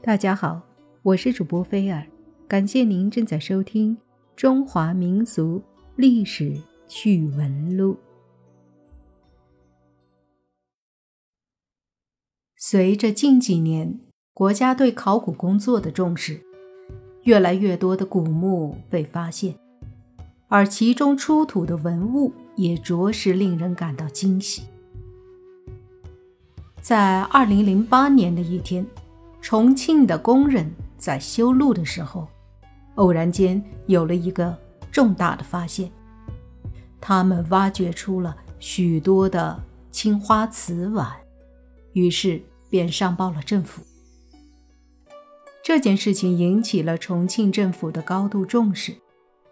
大家好，我是主播菲尔，感谢您正在收听《中华民俗历史趣闻录》。随着近几年国家对考古工作的重视，越来越多的古墓被发现，而其中出土的文物也着实令人感到惊喜。在二零零八年的一天。重庆的工人在修路的时候，偶然间有了一个重大的发现。他们挖掘出了许多的青花瓷碗，于是便上报了政府。这件事情引起了重庆政府的高度重视，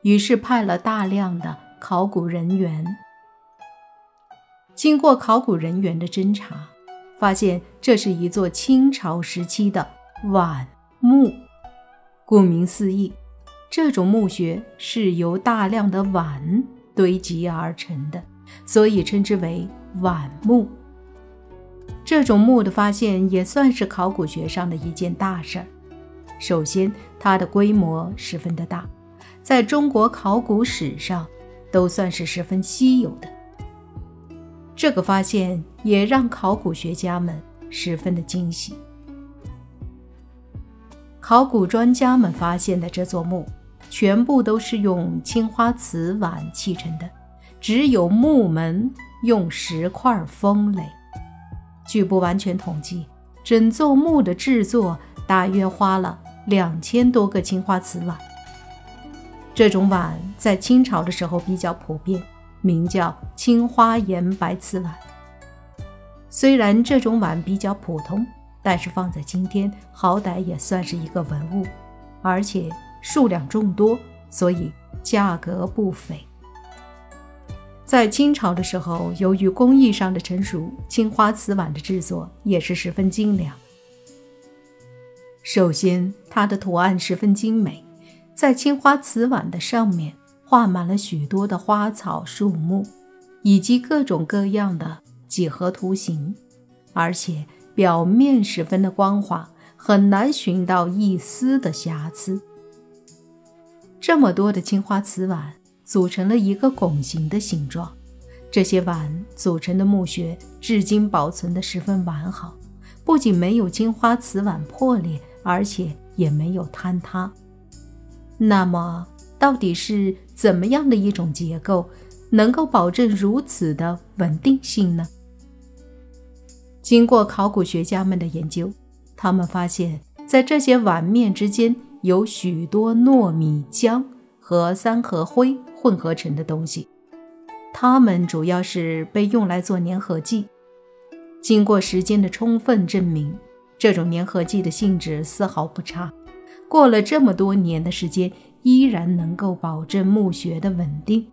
于是派了大量的考古人员。经过考古人员的侦查。发现这是一座清朝时期的碗墓。顾名思义，这种墓穴是由大量的碗堆积而成的，所以称之为碗墓。这种墓的发现也算是考古学上的一件大事儿。首先，它的规模十分的大，在中国考古史上都算是十分稀有的。这个发现也让考古学家们十分的惊喜。考古专家们发现的这座墓，全部都是用青花瓷碗砌成的，只有墓门用石块封垒。据不完全统计，整座墓的制作大约花了两千多个青花瓷碗。这种碗在清朝的时候比较普遍。名叫青花岩白瓷碗。虽然这种碗比较普通，但是放在今天，好歹也算是一个文物，而且数量众多，所以价格不菲。在清朝的时候，由于工艺上的成熟，青花瓷碗的制作也是十分精良。首先，它的图案十分精美，在青花瓷碗的上面。画满了许多的花草树木，以及各种各样的几何图形，而且表面十分的光滑，很难寻到一丝的瑕疵。这么多的青花瓷碗组成了一个拱形的形状，这些碗组成的墓穴至今保存的十分完好，不仅没有青花瓷碗破裂，而且也没有坍塌。那么，到底是怎么样的一种结构，能够保证如此的稳定性呢？经过考古学家们的研究，他们发现，在这些碗面之间有许多糯米浆和三合灰混合成的东西，它们主要是被用来做粘合剂。经过时间的充分证明，这种粘合剂的性质丝毫不差。过了这么多年的时间。依然能够保证墓穴的稳定。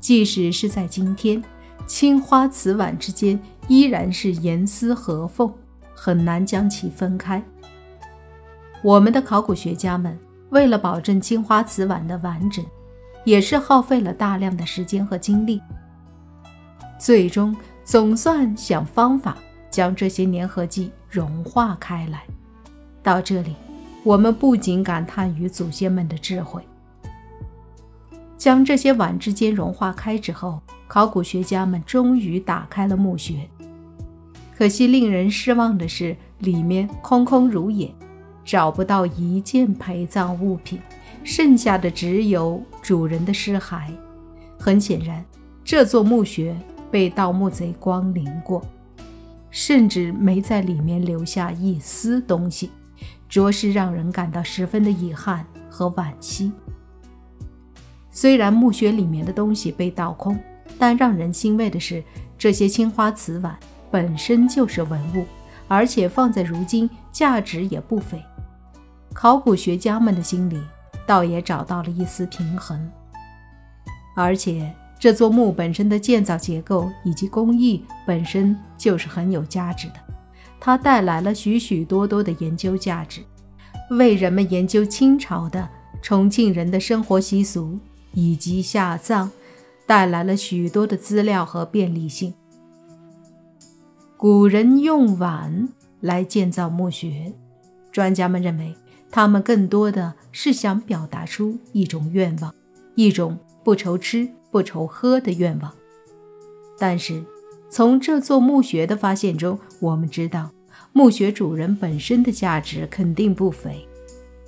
即使是在今天，青花瓷碗之间依然是严丝合缝，很难将其分开。我们的考古学家们为了保证青花瓷碗的完整，也是耗费了大量的时间和精力，最终总算想方法将这些粘合剂融化开来。到这里。我们不仅感叹于祖先们的智慧，将这些碗之间融化开之后，考古学家们终于打开了墓穴。可惜令人失望的是，里面空空如也，找不到一件陪葬物品，剩下的只有主人的尸骸。很显然，这座墓穴被盗墓贼光临过，甚至没在里面留下一丝东西。着实让人感到十分的遗憾和惋惜。虽然墓穴里面的东西被盗空，但让人欣慰的是，这些青花瓷碗本身就是文物，而且放在如今价值也不菲。考古学家们的心里倒也找到了一丝平衡。而且这座墓本身的建造结构以及工艺本身就是很有价值的。它带来了许许多多的研究价值，为人们研究清朝的重庆人的生活习俗以及下葬带来了许多的资料和便利性。古人用碗来建造墓穴，专家们认为，他们更多的是想表达出一种愿望，一种不愁吃不愁喝的愿望。但是，从这座墓穴的发现中，我们知道，墓穴主人本身的价值肯定不菲。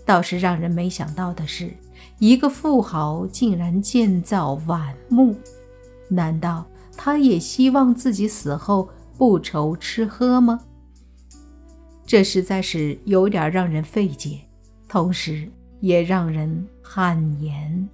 倒是让人没想到的是，一个富豪竟然建造晚墓。难道他也希望自己死后不愁吃喝吗？这实在是有点让人费解，同时也让人汗颜。